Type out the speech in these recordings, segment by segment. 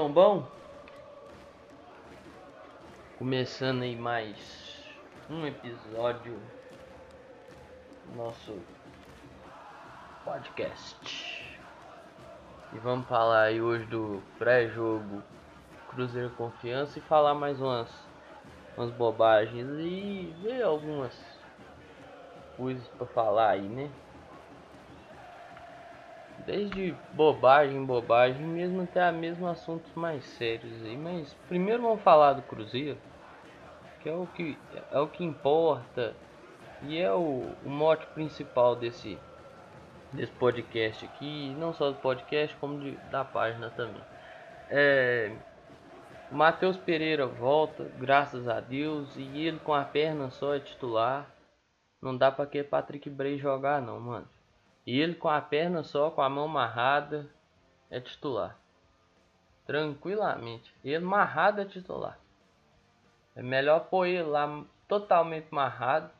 estão bom? Começando aí mais um episódio do nosso podcast. E vamos falar aí hoje do pré-jogo Cruzeiro Confiança e falar mais umas, umas bobagens e ver algumas coisas para falar aí, né? Desde bobagem, bobagem, mesmo até a mesmo assuntos mais sérios aí. Mas primeiro vamos falar do Cruzeiro, que é o que é o que importa e é o, o mote principal desse desse podcast aqui, não só do podcast como de, da página também. É, Matheus Pereira volta, graças a Deus, e ele com a perna só é titular. Não dá para que Patrick Bray jogar não, mano. E ele com a perna só, com a mão amarrada, é titular. Tranquilamente. Ele amarrado é titular. É melhor pôr ele lá totalmente amarrado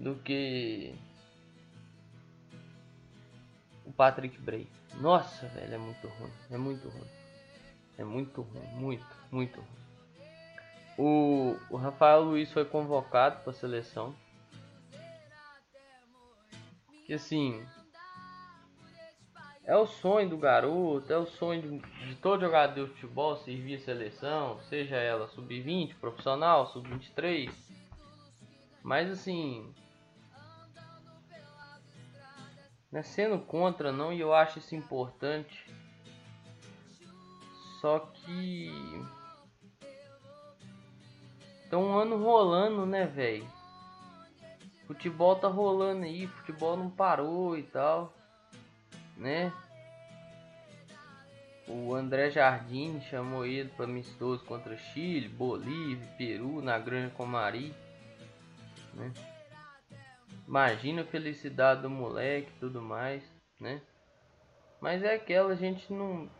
do que o Patrick Bray. Nossa, velho, é muito ruim. É muito ruim. É muito ruim. Muito, muito ruim. O, o Rafael Luiz foi convocado para a seleção. Que assim. É o sonho do garoto, é o sonho de, de todo jogador de futebol servir a seleção, seja ela sub-20, profissional, sub-23. Mas assim. Não é sendo contra não, e eu acho isso importante. Só que. Tá um ano rolando, né, velho? Futebol tá rolando aí, futebol não parou e tal, né? O André Jardim chamou ele para amistoso contra Chile, Bolívia, Peru, na Grande Comari, né? Imagina a felicidade do moleque e tudo mais, né? Mas é aquela, a gente não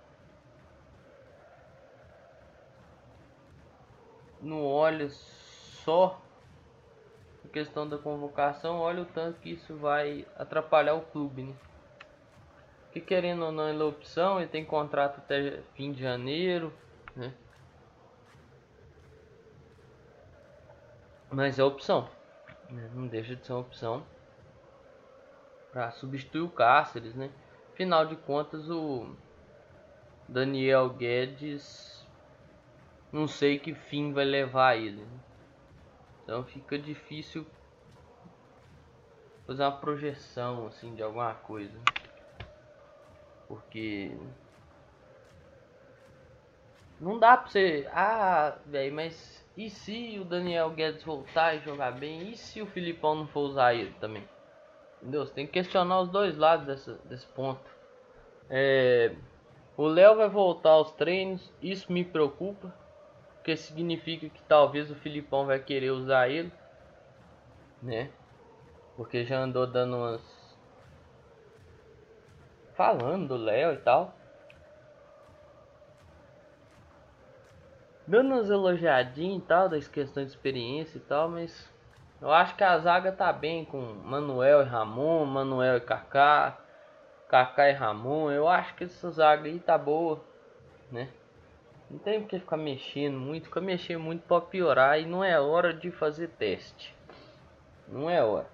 não olha só questão da convocação, olha o tanto que isso vai atrapalhar o clube, né? Que querendo ou não, ele é opção, ele tem contrato até fim de janeiro, né? Mas é opção, né? não deixa de ser opção para substituir o Cáceres, né? Afinal de contas, o Daniel Guedes, não sei que fim vai levar ele. Né? Então fica difícil fazer uma projeção assim de alguma coisa. Porque não dá pra você, ah, velho, mas e se o Daniel Guedes voltar e jogar bem? E se o Filipão não for usar ele também? Entendeu? Você tem que questionar os dois lados dessa, desse ponto. É, o Léo vai voltar aos treinos, isso me preocupa porque significa que talvez o Filipão vai querer usar ele, né? Porque já andou dando umas falando do Léo e tal. Dando umas elogiadinhas e tal, das questões de experiência e tal, mas eu acho que a zaga tá bem com Manuel e Ramon, Manuel e Kaká, Kaká e Ramon. Eu acho que essa zaga aí tá boa, né? Não tem porque ficar mexendo muito, ficar mexendo muito pode piorar e não é hora de fazer teste. Não é hora.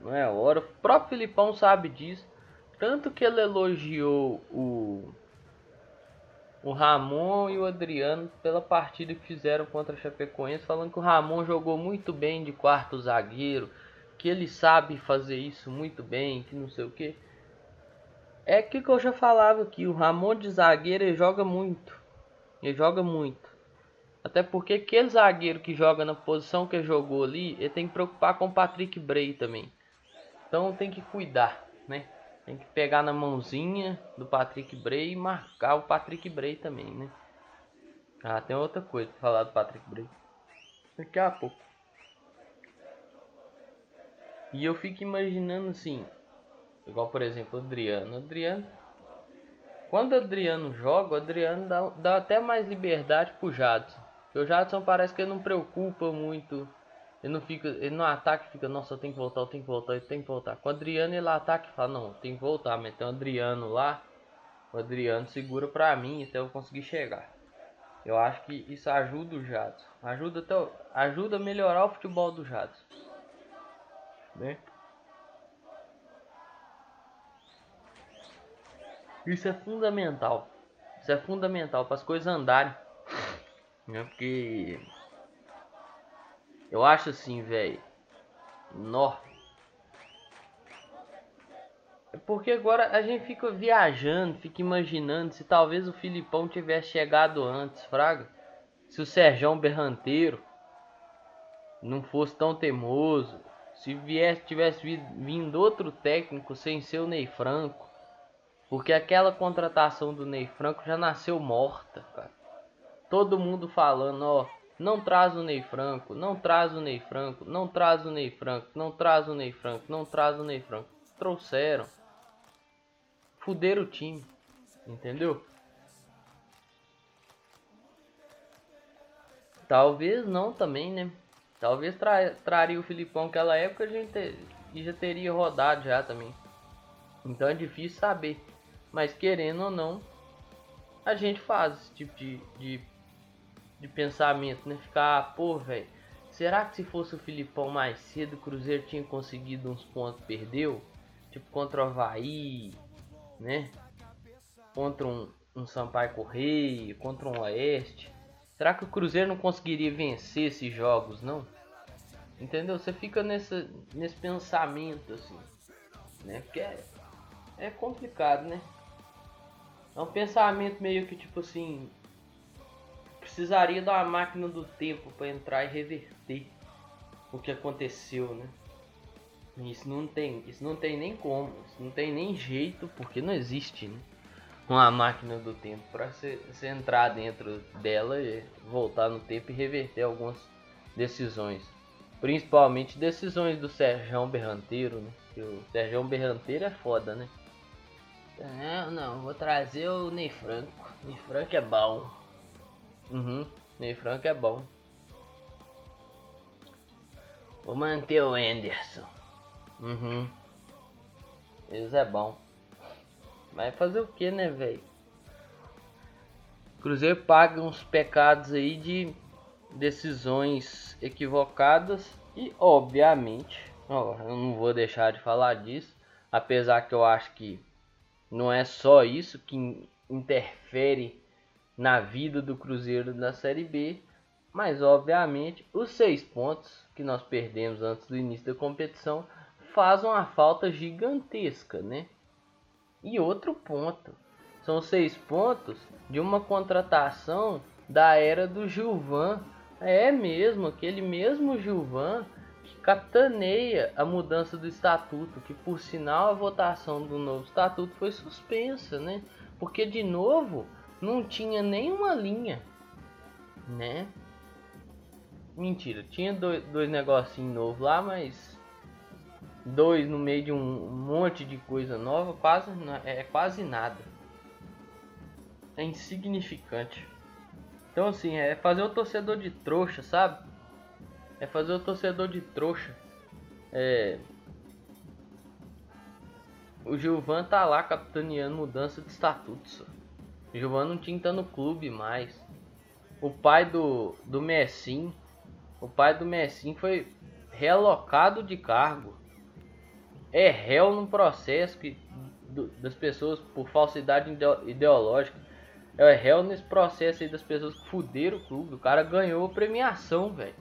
Não é hora. O próprio Filipão sabe disso. Tanto que ele elogiou o o Ramon e o Adriano pela partida que fizeram contra a Chapecoense, falando que o Ramon jogou muito bem de quarto zagueiro, que ele sabe fazer isso muito bem, que não sei o que. É que, que eu já falava aqui, o Ramon de zagueiro ele joga muito. Ele joga muito. Até porque aquele zagueiro que joga na posição que jogou ali, ele tem que preocupar com o Patrick Bray também. Então tem que cuidar, né? Tem que pegar na mãozinha do Patrick Bray e marcar o Patrick Bray também, né? Ah, tem outra coisa pra falar do Patrick Bray. Daqui a pouco. E eu fico imaginando assim, igual por exemplo o Adriano. O Adriano quando o Adriano joga, o Adriano dá, dá até mais liberdade pro Jadson. Porque o Jadson parece que ele não preocupa muito. Ele não fica, ele no ataque fica, nossa, eu tenho que voltar, eu tenho que voltar, eu tenho que voltar. Com o Adriano ele ataca e fala, não, tem que voltar, mas tem o Adriano lá. O Adriano segura pra mim até eu conseguir chegar. Eu acho que isso ajuda o Jadson. Ajuda, até, ajuda a melhorar o futebol do Jadson. Né? Isso é fundamental. Isso é fundamental para as coisas andarem. Né? Porque eu acho assim, velho. Nó. É porque agora a gente fica viajando, fica imaginando se talvez o Filipão tivesse chegado antes, Fraga. Se o Serjão Berranteiro não fosse tão teimoso. Se viesse, tivesse vindo outro técnico sem ser o Ney Franco. Porque aquela contratação do Ney Franco já nasceu morta, cara. Todo mundo falando, ó, não traz o Ney Franco, não traz o Ney Franco, não traz o Ney Franco, não traz o Ney Franco, não traz o Ney Franco. Trouxeram fuderam o time. Entendeu? Talvez não também, né? Talvez tra traria o Filipão naquela época a gente já teria rodado já também. Então é difícil saber. Mas querendo ou não, a gente faz esse tipo de, de, de pensamento, né? Ficar, pô, velho, será que se fosse o Filipão mais cedo, o Cruzeiro tinha conseguido uns pontos, perdeu? Tipo contra o Havaí, né? Contra um, um Sampaio Correia, contra um Oeste. Será que o Cruzeiro não conseguiria vencer esses jogos, não? Entendeu? Você fica nessa, nesse pensamento, assim, né? Porque é, é complicado, né? É um pensamento meio que tipo assim. Precisaria uma máquina do tempo para entrar e reverter o que aconteceu, né? Isso não tem, isso não tem nem como, isso não tem nem jeito, porque não existe né? uma máquina do tempo para você, entrar dentro dela e voltar no tempo e reverter algumas decisões. Principalmente decisões do Serjão Berranteiro, né? O Serjão Berranteiro é foda, né? Não, não, vou trazer o Ney Franco. Ney Franco é bom. Uhum, Ney Franco é bom. Vou manter o Anderson. Uhum. Isso é bom. Mas fazer o que, né, velho? Cruzeiro paga uns pecados aí de decisões equivocadas e, obviamente, ó, eu não vou deixar de falar disso, apesar que eu acho que não é só isso que interfere na vida do Cruzeiro na Série B, mas obviamente os seis pontos que nós perdemos antes do início da competição faz uma falta gigantesca, né? E outro ponto, são seis pontos de uma contratação da era do Gilvan. É mesmo, aquele mesmo Gilvan que capitaneia a mudança do estatuto, que por sinal a votação do novo estatuto foi suspensa, né? Porque de novo não tinha nenhuma linha, né? Mentira, tinha dois, dois negocinhos novos lá, mas dois no meio de um monte de coisa nova, quase é, é quase nada. É insignificante. Então assim, é fazer o torcedor de trouxa, sabe? É fazer o torcedor de trouxa. É... O Gilvan tá lá capitaneando mudança de estatutos. O Gilvan não tinha que no clube mais. O pai do, do Messim, o pai do Messim foi relocado de cargo é réu num processo que, do, das pessoas por falsidade ideológica. É réu nesse processo aí das pessoas que fuderam o clube. O cara ganhou premiação, velho.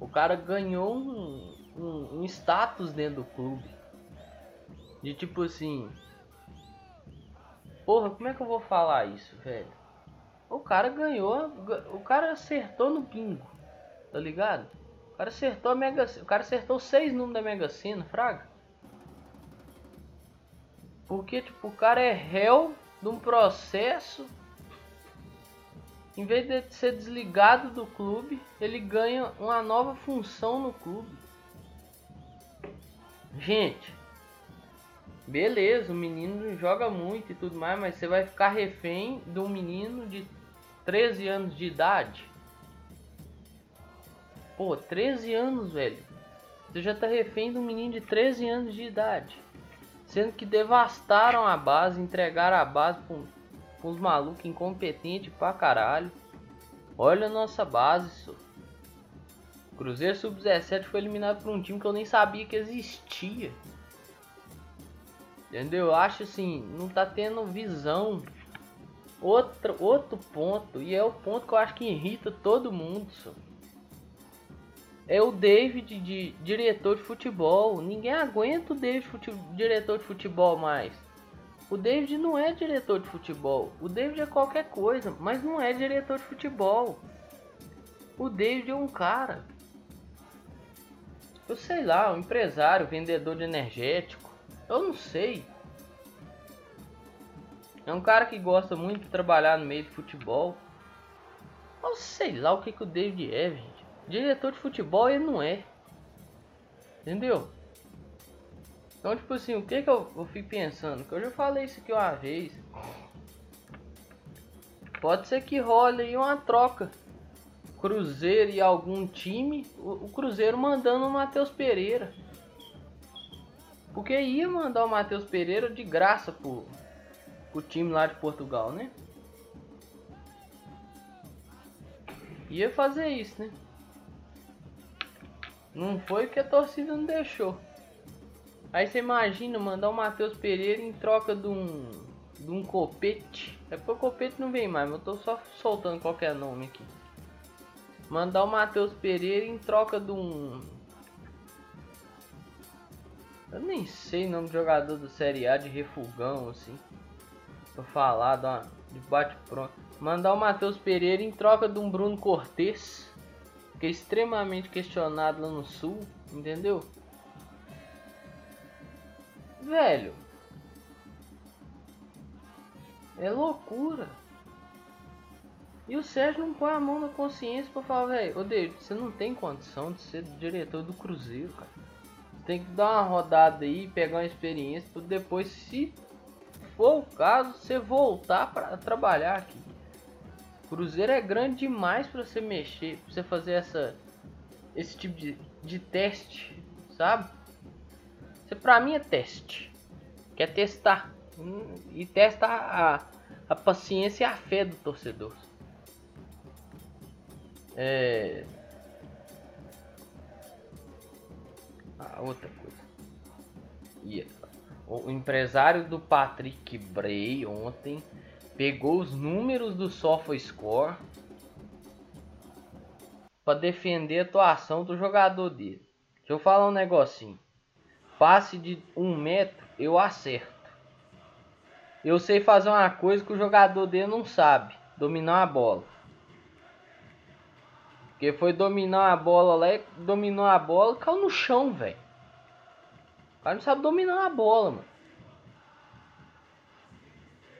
O cara ganhou um, um, um status dentro do clube. De tipo assim. Porra, como é que eu vou falar isso, velho? O cara ganhou. O cara acertou no bingo. Tá ligado? O cara acertou a Mega O cara acertou seis números da Mega Sena, fraga. Porque, tipo, o cara é réu de um processo. Em vez de ser desligado do clube, ele ganha uma nova função no clube. Gente, beleza, o menino joga muito e tudo mais, mas você vai ficar refém de um menino de 13 anos de idade. Pô, 13 anos, velho. Você já tá refém de um menino de 13 anos de idade sendo que devastaram a base, entregaram a base para um os malucos incompetentes pra caralho. Olha a nossa base, só. Cruzeiro Sub-17 foi eliminado por um time que eu nem sabia que existia. Entendeu? Eu acho assim, não tá tendo visão. Outro, outro ponto, e é o ponto que eu acho que irrita todo mundo, só. É o David de diretor de futebol. Ninguém aguenta o David diretor de futebol mais. O David não é diretor de futebol. O David é qualquer coisa, mas não é diretor de futebol. O David é um cara. Eu sei lá, um empresário, vendedor de energético. Eu não sei. É um cara que gosta muito de trabalhar no meio de futebol. Eu sei lá o que, que o David é, gente. Diretor de futebol ele não é. Entendeu? Então, tipo assim, o que que eu, eu fico pensando? Que eu já falei isso aqui uma vez. Pode ser que role aí uma troca. Cruzeiro e algum time. O, o Cruzeiro mandando o Matheus Pereira. Porque ia mandar o Matheus Pereira de graça pro, pro time lá de Portugal, né? Ia fazer isso, né? Não foi que a torcida não deixou. Aí você imagina mandar o Matheus Pereira em troca de um, de um copete. É porque o copete não vem mais, mas eu tô só soltando qualquer nome aqui. Mandar o Matheus Pereira em troca de um. Eu nem sei o nome do jogador do Série A de refugão, assim. Pra falar, uma, de bate pronto. Mandar o Matheus Pereira em troca de um Bruno Cortes, que é extremamente questionado lá no Sul, entendeu? Velho. É loucura. E o Sérgio não põe a mão na consciência pra falar, velho, ô David, você não tem condição de ser diretor do Cruzeiro, cara. Você tem que dar uma rodada aí, pegar uma experiência, pra depois, se for o caso, você voltar para trabalhar aqui. Cruzeiro é grande demais para você mexer, pra você fazer essa esse tipo de, de teste, sabe? Isso pra mim é teste. Quer testar. Hum, e testa a, a paciência e a fé do torcedor. É. A outra coisa. O empresário do Patrick Bray ontem pegou os números do SofaScore para defender a atuação do jogador dele. Deixa eu falar um negocinho. Passe de um metro, eu acerto. Eu sei fazer uma coisa que o jogador dele não sabe: dominar a bola. Porque foi dominar a bola lá, dominou a bola, caiu no chão, velho. O cara não sabe dominar a bola, mano.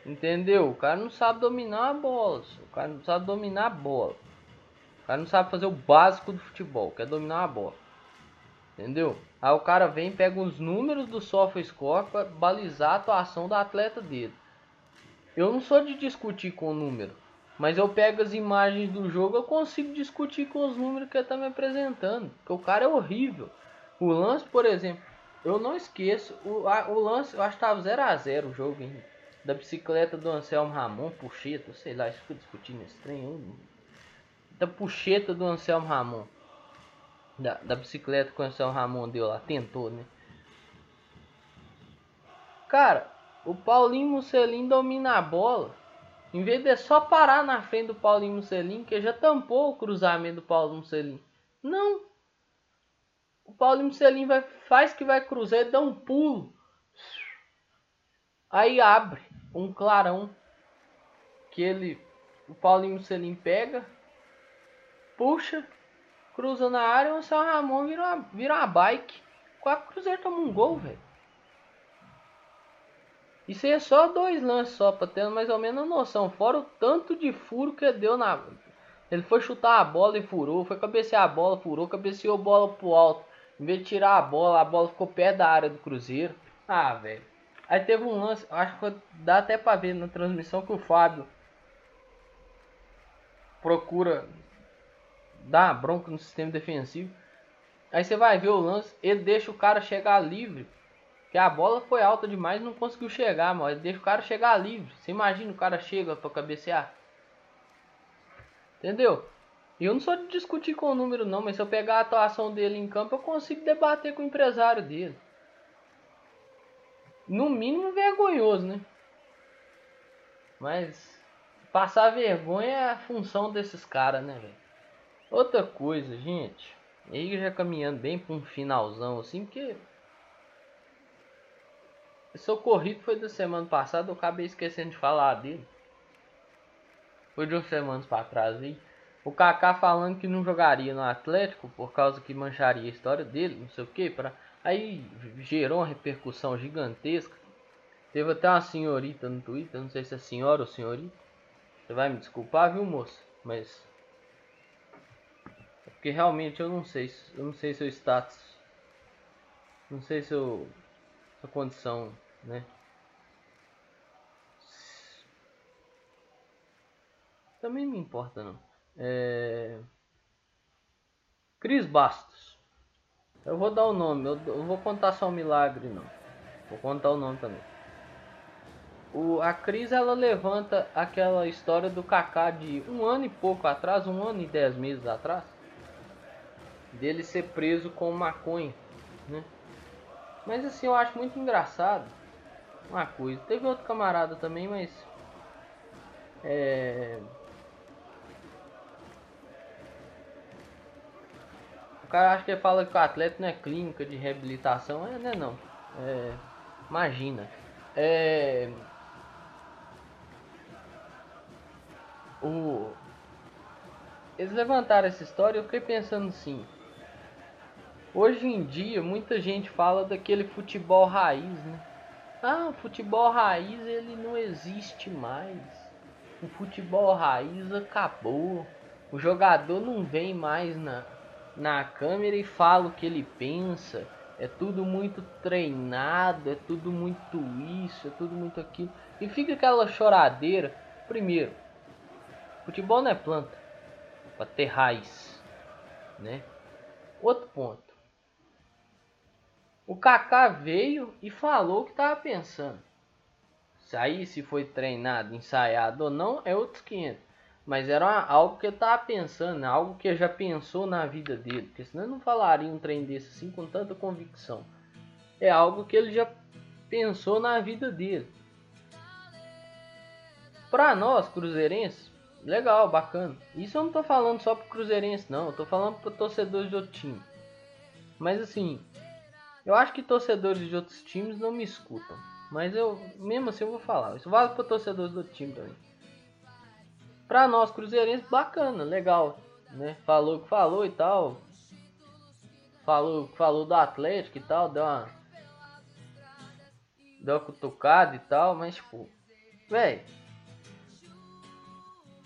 Entendeu? O cara não sabe dominar a bola. O cara não sabe dominar a bola. O cara não sabe fazer o básico do futebol, que é dominar a bola. Entendeu? Aí o cara vem pega os números do SofaScore para balizar a atuação do atleta dele. Eu não sou de discutir com o número, mas eu pego as imagens do jogo, eu consigo discutir com os números que ele tá me apresentando. Porque o cara é horrível. O lance, por exemplo, eu não esqueço. O, a, o lance, eu acho que tava 0 a 0 o jogo, hein? Da bicicleta do Anselmo Ramon, puxeta, sei lá, isso que discutindo trem. Da puxeta do Anselmo Ramon da, da bicicleta que o Anselmo Ramon deu lá, tentou, né? Cara, o Paulinho Mussolini domina a bola. Em vez de só parar na frente do Paulinho Mussolini, que já tampou o cruzamento do Paulinho Mussolini. Não. O Paulinho Mussolini vai, faz que vai cruzar e dá um pulo. Aí abre um clarão que ele, o Paulinho Mussolini pega, puxa cruza na área, o São Ramon vira uma, vira uma bike. Quase Cruzeiro toma um gol, velho. Isso aí é só dois lances só, pra ter mais ou menos a noção. Fora o tanto de furo que deu na. Ele foi chutar a bola e furou, foi cabecear a bola, furou, cabeceou a bola pro alto. Em vez de tirar a bola, a bola ficou perto da área do Cruzeiro. Ah, velho. Aí teve um lance, acho que dá até pra ver na transmissão que o Fábio procura dá bronca no sistema defensivo. Aí você vai ver o lance, ele deixa o cara chegar livre Que a bola foi alta demais não conseguiu chegar, mas deixa o cara chegar livre. Você imagina o cara chega pra cabecear. Entendeu? Eu não sou de discutir com o número não, mas se eu pegar a atuação dele em campo, eu consigo debater com o empresário dele. No mínimo vergonhoso, né? Mas passar vergonha é a função desses caras, né, velho? Outra coisa, gente. Aí já caminhando bem para um finalzão assim, porque esse ocorrido foi da semana passada, eu acabei esquecendo de falar dele. Foi de umas semanas para trás aí. O Kaká falando que não jogaria no Atlético por causa que mancharia a história dele, não sei o que, para aí gerou uma repercussão gigantesca. Teve até uma senhorita no Twitter, não sei se é senhora ou senhorita. Você vai me desculpar, viu, moço? Mas porque realmente eu não sei, eu não sei seu status. Não sei seu sua condição, né? Também não importa não. É... Cris Bastos. Eu vou dar o nome, eu, eu vou contar só um milagre não. Vou contar o nome também. O, a Cris ela levanta aquela história do Kaká de um ano e pouco atrás, um ano e dez meses atrás, dele ser preso com maconha, né? Mas assim, eu acho muito engraçado uma coisa. Teve outro camarada também, mas é, O cara acha que fala que o atleta não é clínica de reabilitação. É, não é não. É, imagina. É, o, eles levantaram essa história eu fiquei pensando assim. Hoje em dia muita gente fala daquele futebol raiz, né? Ah, o futebol raiz ele não existe mais. O futebol raiz acabou. O jogador não vem mais na, na câmera e fala o que ele pensa. É tudo muito treinado, é tudo muito isso, é tudo muito aquilo. E fica aquela choradeira. Primeiro, futebol não é planta para ter raiz, né? Outro ponto. O Kaká veio e falou o que estava pensando. Se aí se foi treinado, ensaiado ou não, é outros 500. Mas era uma, algo que eu tava pensando, algo que já pensou na vida dele. Porque senão eu não falaria um trem desse assim com tanta convicção. É algo que ele já pensou na vida dele. Pra nós, cruzeirenses, legal, bacana. Isso eu não tô falando só pro cruzeirense, não. Eu tô falando pro torcedores de outro time. Mas assim, eu acho que torcedores de outros times não me escutam. Mas eu, mesmo assim, eu vou falar. Isso vale para torcedores do time também para nós cruzeirenses bacana, legal, né? Falou que falou e tal. Falou, falou do Atlético e tal, deu uma deu uma cutucada e tal, mas tipo, velho,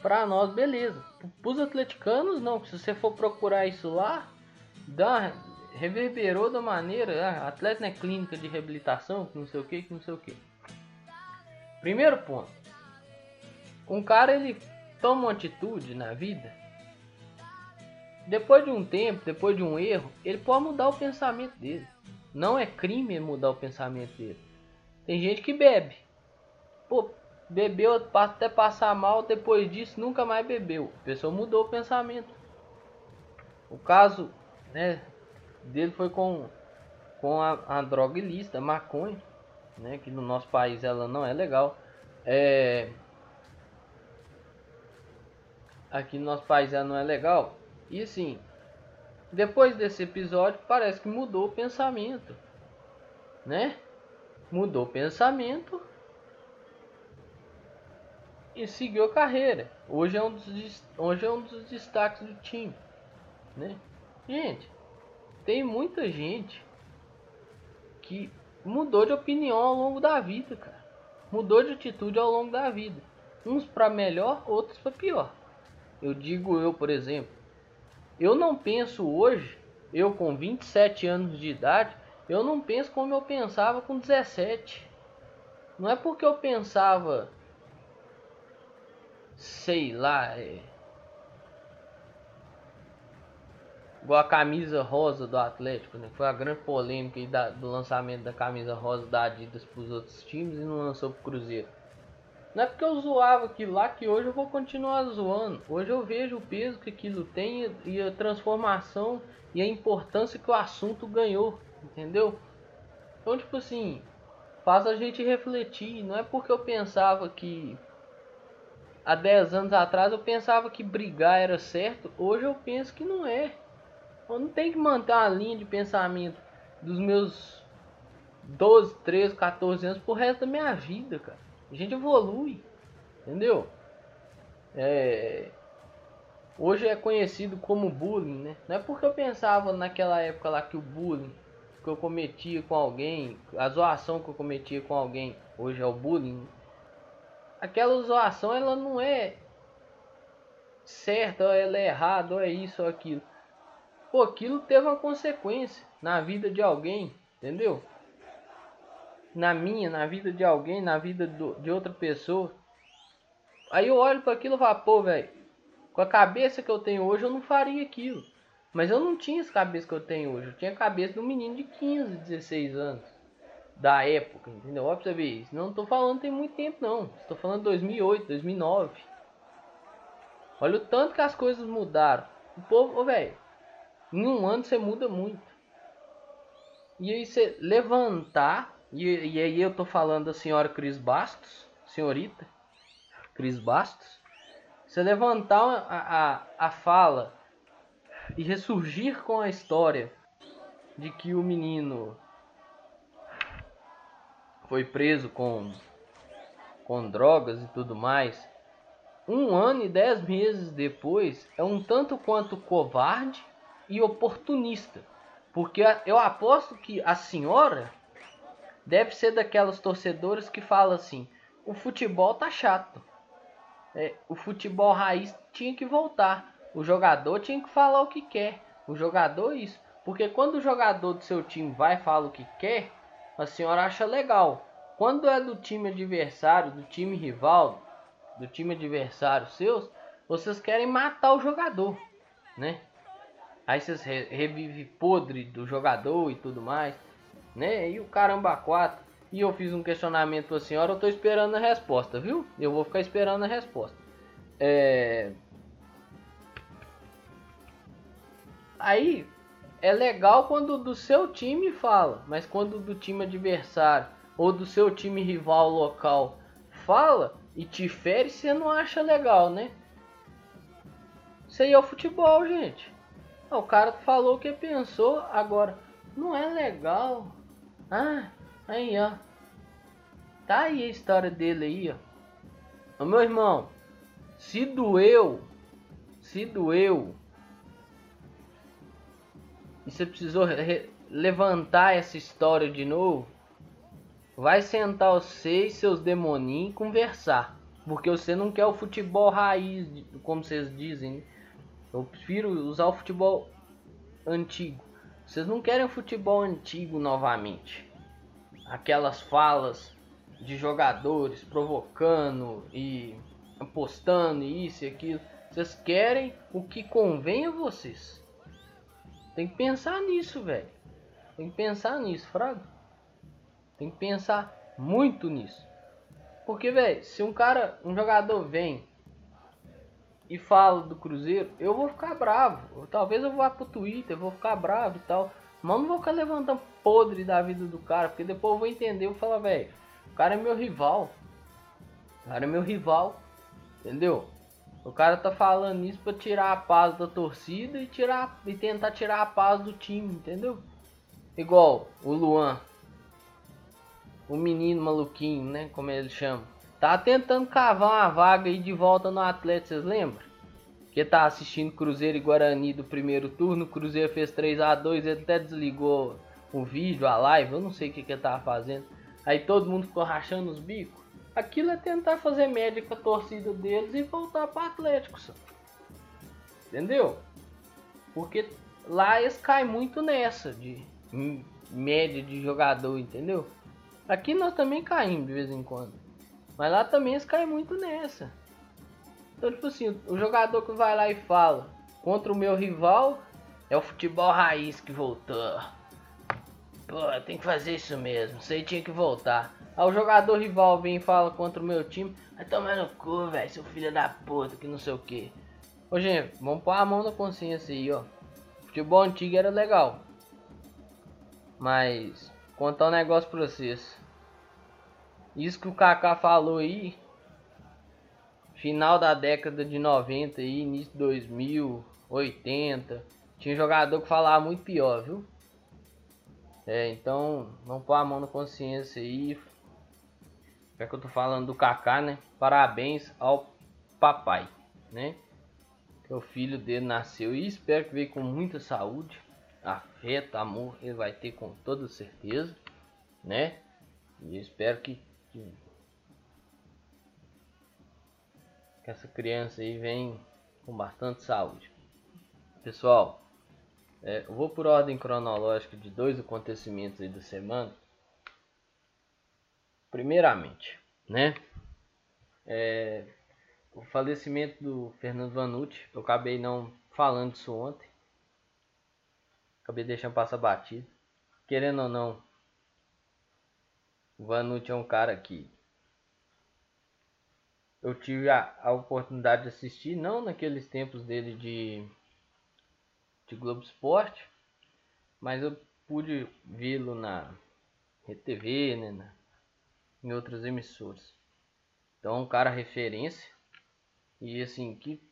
pra nós beleza. Pros atleticanos não, se você for procurar isso lá, dá reverberou da maneira, ah, atleta não é clínica de reabilitação, que não sei o que, que não sei o que. Primeiro ponto. Um cara ele toma uma atitude na vida, depois de um tempo, depois de um erro, ele pode mudar o pensamento dele. Não é crime mudar o pensamento dele. Tem gente que bebe. Pô, bebeu até passar mal, depois disso nunca mais bebeu. A pessoa mudou o pensamento. O caso né, dele foi com, com a, a droga ilícita, maconha, né, que no nosso país ela não é legal. É, aqui no nosso país já não é legal. E assim, depois desse episódio parece que mudou o pensamento, né? Mudou o pensamento e seguiu a carreira. Hoje é um dos, hoje é um dos destaques do time, né? Gente, tem muita gente que mudou de opinião ao longo da vida, cara. Mudou de atitude ao longo da vida. Uns para melhor, outros para pior. Eu digo eu, por exemplo. Eu não penso hoje, eu com 27 anos de idade, eu não penso como eu pensava com 17. Não é porque eu pensava, sei lá, é... igual a camisa rosa do Atlético, né? Foi a grande polêmica aí da, do lançamento da camisa rosa da Adidas para os outros times e não lançou para o Cruzeiro. Não é porque eu zoava aquilo lá que hoje eu vou continuar zoando. Hoje eu vejo o peso que aquilo tem e a transformação e a importância que o assunto ganhou, entendeu? Então, tipo assim, faz a gente refletir. Não é porque eu pensava que há 10 anos atrás eu pensava que brigar era certo, hoje eu penso que não é. Eu não tenho que manter uma linha de pensamento dos meus 12, 13, 14 anos pro resto da minha vida, cara. A gente evolui, entendeu? É... Hoje é conhecido como bullying, né? Não é porque eu pensava naquela época lá que o bullying que eu cometia com alguém, a zoação que eu cometia com alguém, hoje é o bullying. Aquela zoação ela não é certa, ela é errada, ou é isso ou aquilo. Pô, aquilo teve uma consequência na vida de alguém, entendeu? Na minha, na vida de alguém, na vida do, de outra pessoa. Aí eu olho para aquilo e falo, pô, velho, com a cabeça que eu tenho hoje eu não faria aquilo. Mas eu não tinha essa cabeça que eu tenho hoje. Eu tinha a cabeça de um menino de 15, 16 anos. Da época, entendeu? Ó, você ver isso. Não tô falando tem muito tempo, não. Estou falando 2008, 2009. Olha o tanto que as coisas mudaram. O povo, velho, em um ano você muda muito. E aí você levantar, e, e aí eu tô falando da senhora Cris Bastos, senhorita Cris Bastos, você levantar a, a, a fala e ressurgir com a história de que o menino foi preso com, com drogas e tudo mais, um ano e dez meses depois é um tanto quanto covarde e oportunista. Porque eu aposto que a senhora deve ser daquelas torcedoras que fala assim: o futebol tá chato. É, o futebol raiz tinha que voltar. O jogador tinha que falar o que quer. O jogador isso. Porque quando o jogador do seu time vai e fala o que quer, a senhora acha legal. Quando é do time adversário, do time rival, do time adversário seus, vocês querem matar o jogador, né? Aí vocês re revivem podre do jogador e tudo mais, né? E o caramba quatro. E eu fiz um questionamento para a senhora, eu tô esperando a resposta, viu? Eu vou ficar esperando a resposta. É... Aí é legal quando do seu time fala, mas quando do time adversário ou do seu time rival local fala e te fere, você não acha legal, né? Isso aí é o futebol, gente. O cara falou o que pensou, agora não é legal. Ah, aí ó. Tá aí a história dele aí, ó. Ô, meu irmão, se doeu, se doeu, e você precisou levantar essa história de novo, vai sentar você e seus demoninhos e conversar. Porque você não quer o futebol raiz, como vocês dizem. Né? Eu prefiro usar o futebol antigo. Vocês não querem o futebol antigo novamente. Aquelas falas de jogadores provocando e apostando e isso e aquilo. Vocês querem o que convém a vocês. Tem que pensar nisso, velho. Tem que pensar nisso, Fraga. Tem que pensar muito nisso. Porque, velho, se um cara, um jogador vem e fala do Cruzeiro, eu vou ficar bravo. Talvez eu vá pro Twitter, vou ficar bravo e tal. Mas não vou ficar levantando podre da vida do cara, porque depois eu vou entender, eu vou falar, velho, o cara é meu rival. O cara é meu rival. Entendeu? O cara tá falando isso pra tirar a paz da torcida e tirar e tentar tirar a paz do time, entendeu? Igual o Luan. O menino maluquinho, né? Como ele chama. Tá tentando cavar uma vaga aí de volta no Atlético, vocês lembram? Que tá assistindo Cruzeiro e Guarani do primeiro turno, Cruzeiro fez 3 a 2 ele até desligou o vídeo, a live, eu não sei o que que ele tava fazendo. Aí todo mundo ficou rachando os bicos. Aquilo é tentar fazer média com a torcida deles e voltar para Atlético. Só. Entendeu? Porque lá eles caem muito nessa de média de jogador, entendeu? Aqui nós também caímos de vez em quando. Mas lá também eles caem muito nessa. Então, tipo assim, o jogador que vai lá e fala contra o meu rival É o futebol raiz que voltou. Pô, tem que fazer isso mesmo. Você tinha que voltar. Aí o jogador rival vem e fala contra o meu time. Vai tomar no cu, velho, seu filho da puta, que não sei o que. Ô, gente, vamos pôr a mão na consciência aí, ó. Futebol antigo era legal. Mas, contar um negócio pra vocês. Isso que o Kaká falou aí. Final da década de 90 aí, início de 2000, 80. Tinha jogador que falava muito pior, viu? É, então, vamos pôr a mão na consciência aí. Já que eu tô falando do Kaká, né? Parabéns ao papai, né? Que o filho dele nasceu e espero que veio com muita saúde, afeto, amor, ele vai ter com toda certeza, né? E espero que, que, que essa criança aí venha com bastante saúde. Pessoal, é, eu vou por ordem cronológica de dois acontecimentos aí da semana. Primeiramente, né? É, o falecimento do Fernando Vanucci, eu acabei não falando disso ontem. Acabei deixando passar batido. Querendo ou não, Vanucci é um cara que eu tive a, a oportunidade de assistir, não naqueles tempos dele de, de Globo Esporte, mas eu pude vê-lo na RTV, né, na, em outras emissoras. Então, um cara referência e assim que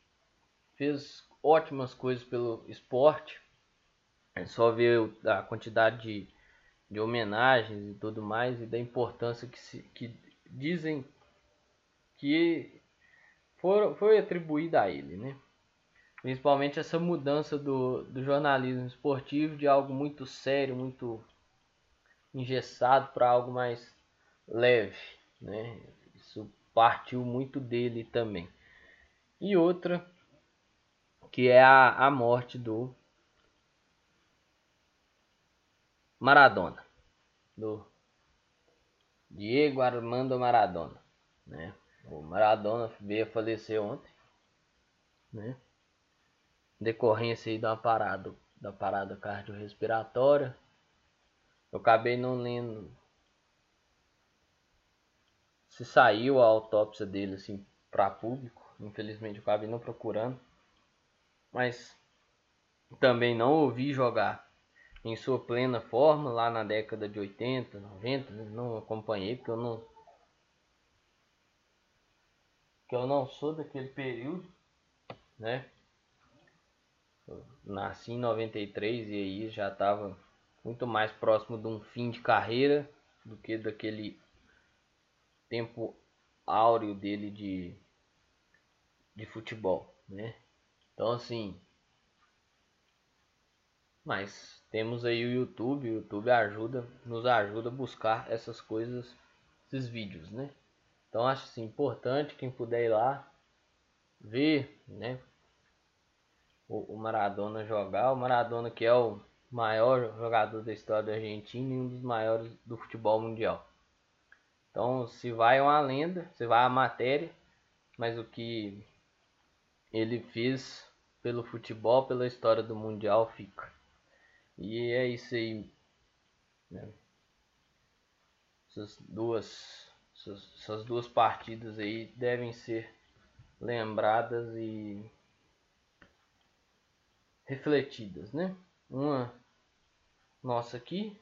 fez ótimas coisas pelo esporte. É só ver a quantidade de, de homenagens e tudo mais e da importância que, se, que dizem que for, foi atribuída a ele, né? Principalmente essa mudança do, do jornalismo esportivo de algo muito sério, muito engessado para algo mais leve, né? Isso partiu muito dele também. E outra que é a, a morte do Maradona, do Diego Armando Maradona, né? O Maradona veio falecer ontem, né? Decorrência aí da parada, da parada cardiorrespiratória. Eu acabei não lendo se saiu a autópsia dele assim para público. Infelizmente eu acabei não procurando. Mas também não ouvi jogar em sua plena forma lá na década de 80, 90, não acompanhei porque eu não que eu não sou daquele período, né? Nasci em 93 e aí já estava muito mais próximo de um fim de carreira do que daquele tempo áureo dele de, de futebol, né? Então assim, mas temos aí o YouTube, o YouTube ajuda, nos ajuda a buscar essas coisas, esses vídeos, né? Então acho assim, importante quem puder ir lá ver, né? O, o Maradona jogar, o Maradona que é o maior jogador da história da Argentina e um dos maiores do futebol mundial. Então, se vai uma lenda, se vai a matéria, mas o que ele fez pelo futebol, pela história do mundial fica. E é isso aí. Né? Essas duas essas, duas partidas aí devem ser lembradas e refletidas, né? Uma nossa aqui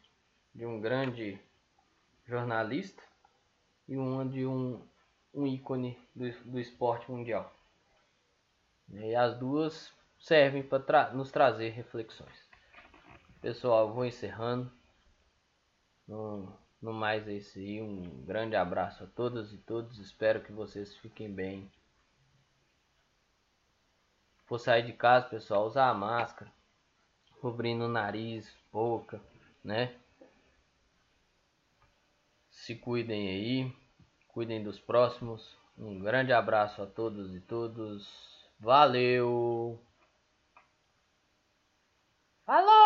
de um grande jornalista e uma de um, um ícone do, do esporte mundial. E as duas servem para tra nos trazer reflexões. Pessoal, vou encerrando. No, no mais é isso aí. Um grande abraço a todas e todos. Espero que vocês fiquem bem. For sair de casa, pessoal, usar a máscara, cobrindo o nariz, boca, né? Se cuidem aí, cuidem dos próximos. Um grande abraço a todos e todos. Valeu! Falou!